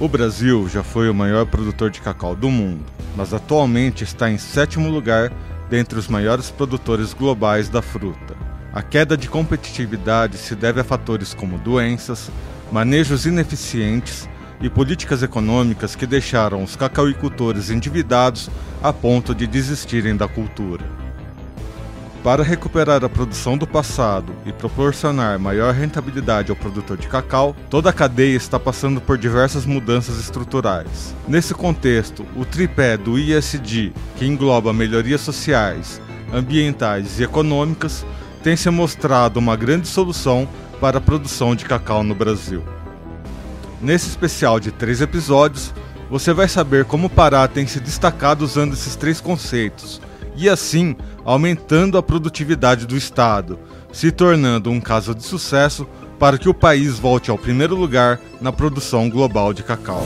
O Brasil já foi o maior produtor de cacau do mundo, mas atualmente está em sétimo lugar dentre os maiores produtores globais da fruta. A queda de competitividade se deve a fatores como doenças, manejos ineficientes e políticas econômicas que deixaram os cacauicultores endividados a ponto de desistirem da cultura. Para recuperar a produção do passado e proporcionar maior rentabilidade ao produtor de cacau, toda a cadeia está passando por diversas mudanças estruturais. Nesse contexto, o tripé do ISD, que engloba melhorias sociais, ambientais e econômicas, tem se mostrado uma grande solução para a produção de cacau no Brasil. Nesse especial de três episódios, você vai saber como o Pará tem se destacado usando esses três conceitos e assim aumentando a produtividade do Estado, se tornando um caso de sucesso para que o país volte ao primeiro lugar na produção global de cacau.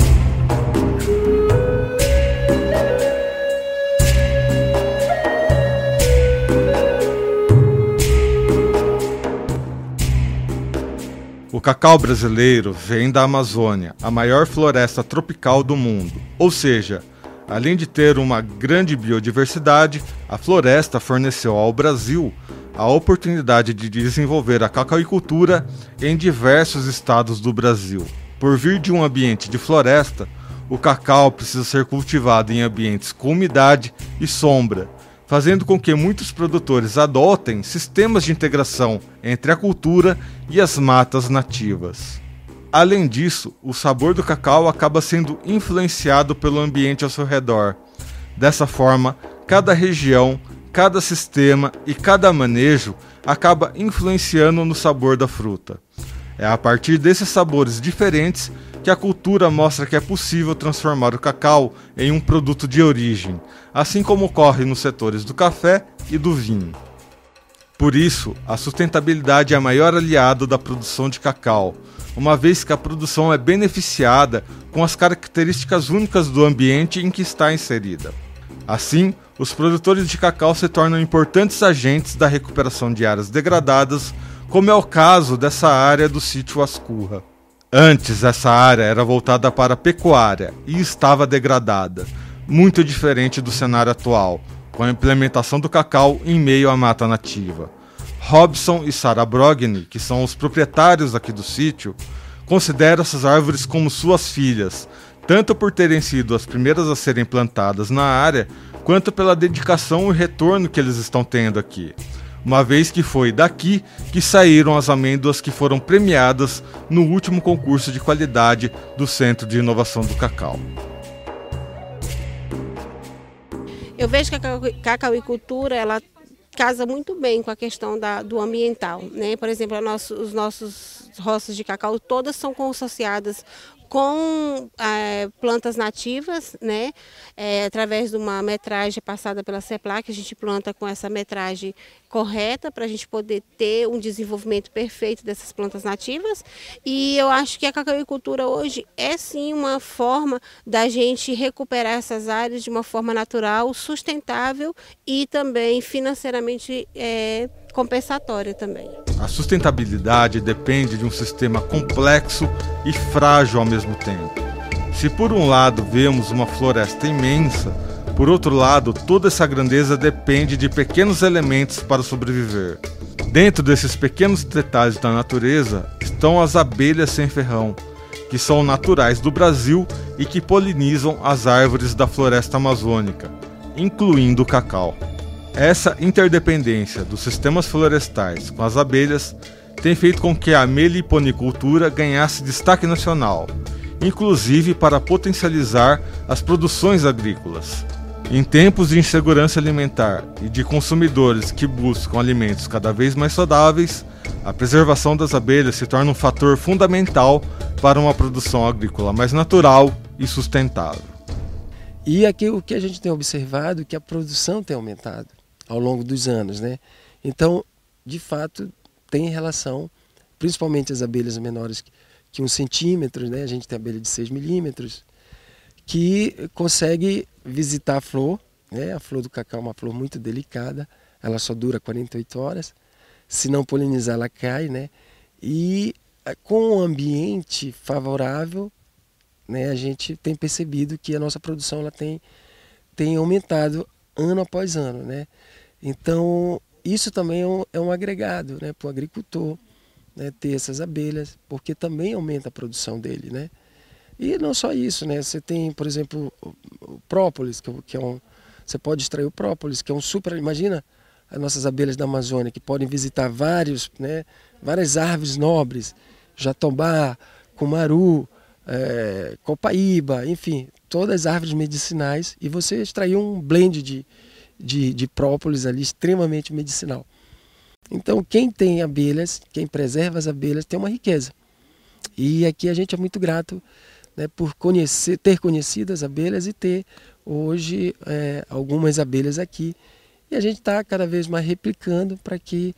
O cacau brasileiro vem da Amazônia, a maior floresta tropical do mundo, ou seja, Além de ter uma grande biodiversidade, a floresta forneceu ao Brasil a oportunidade de desenvolver a cacauicultura em diversos estados do Brasil. Por vir de um ambiente de floresta, o cacau precisa ser cultivado em ambientes com umidade e sombra, fazendo com que muitos produtores adotem sistemas de integração entre a cultura e as matas nativas. Além disso, o sabor do cacau acaba sendo influenciado pelo ambiente ao seu redor. Dessa forma, cada região, cada sistema e cada manejo acaba influenciando no sabor da fruta. É a partir desses sabores diferentes que a cultura mostra que é possível transformar o cacau em um produto de origem, assim como ocorre nos setores do café e do vinho. Por isso, a sustentabilidade é a maior aliado da produção de cacau, uma vez que a produção é beneficiada com as características únicas do ambiente em que está inserida. Assim, os produtores de cacau se tornam importantes agentes da recuperação de áreas degradadas, como é o caso dessa área do sítio Ascurra. Antes, essa área era voltada para a pecuária e estava degradada, muito diferente do cenário atual, com a implementação do cacau em meio à mata nativa. Robson e Sarah Brogni, que são os proprietários aqui do sítio, consideram essas árvores como suas filhas, tanto por terem sido as primeiras a serem plantadas na área, quanto pela dedicação e retorno que eles estão tendo aqui. Uma vez que foi daqui que saíram as amêndoas que foram premiadas no último concurso de qualidade do Centro de Inovação do Cacau. Eu vejo que a cacauicultura ela casa muito bem com a questão da, do ambiental. Né? Por exemplo, nosso, os nossos roças de cacau todas são associadas com é, plantas nativas, né? É, através de uma metragem passada pela CEPLAC, a gente planta com essa metragem correta para a gente poder ter um desenvolvimento perfeito dessas plantas nativas. E eu acho que a cacauicultura hoje é sim uma forma da gente recuperar essas áreas de uma forma natural, sustentável e também financeiramente é, compensatória também. A sustentabilidade depende de um sistema complexo e frágil ao mesmo tempo. Se por um lado vemos uma floresta imensa, por outro lado, toda essa grandeza depende de pequenos elementos para sobreviver. Dentro desses pequenos detalhes da natureza estão as abelhas sem ferrão, que são naturais do Brasil e que polinizam as árvores da floresta amazônica, incluindo o cacau. Essa interdependência dos sistemas florestais com as abelhas tem feito com que a meliponicultura ganhasse destaque nacional, inclusive para potencializar as produções agrícolas. Em tempos de insegurança alimentar e de consumidores que buscam alimentos cada vez mais saudáveis, a preservação das abelhas se torna um fator fundamental para uma produção agrícola mais natural e sustentável. E aqui o que a gente tem observado é que a produção tem aumentado ao longo dos anos, né? Então, de fato, tem relação, principalmente as abelhas menores que um centímetro, né? A gente tem abelha de 6 milímetros, que consegue visitar a flor, né? A flor do cacau é uma flor muito delicada, ela só dura 48 horas. Se não polinizar, ela cai, né? E eh, com o ambiente favorável, né, a gente tem percebido que a nossa produção ela tem, tem aumentado ano após ano. Né? Então, isso também é um, é um agregado né, para o agricultor né, ter essas abelhas, porque também aumenta a produção dele. Né? E não só isso, né? você tem, por exemplo, o própolis, que, é que é um. Você pode extrair o própolis, que é um super. Imagina as nossas abelhas da Amazônia, que podem visitar vários, né, várias árvores nobres, jatobá, cumaru, é, copaíba, enfim, todas as árvores medicinais, e você extrair um blend de, de, de própolis ali extremamente medicinal. Então, quem tem abelhas, quem preserva as abelhas, tem uma riqueza. E aqui a gente é muito grato né, por conhecer, ter conhecido as abelhas e ter hoje é, algumas abelhas aqui. E a gente está cada vez mais replicando para que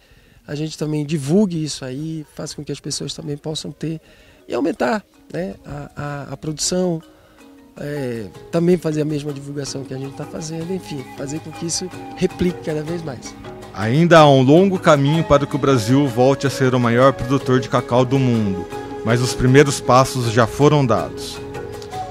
a gente também divulgue isso aí, faça com que as pessoas também possam ter e aumentar né, a, a, a produção, é, também fazer a mesma divulgação que a gente está fazendo, enfim, fazer com que isso replique cada vez mais. Ainda há um longo caminho para que o Brasil volte a ser o maior produtor de cacau do mundo, mas os primeiros passos já foram dados.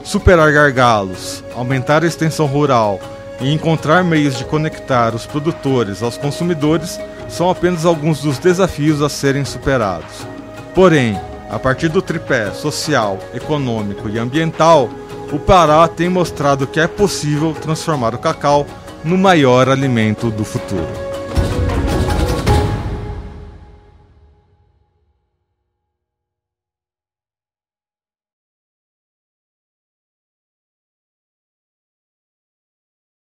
Superar gargalos, aumentar a extensão rural e encontrar meios de conectar os produtores aos consumidores são apenas alguns dos desafios a serem superados. Porém, a partir do tripé social, econômico e ambiental, o Pará tem mostrado que é possível transformar o cacau no maior alimento do futuro.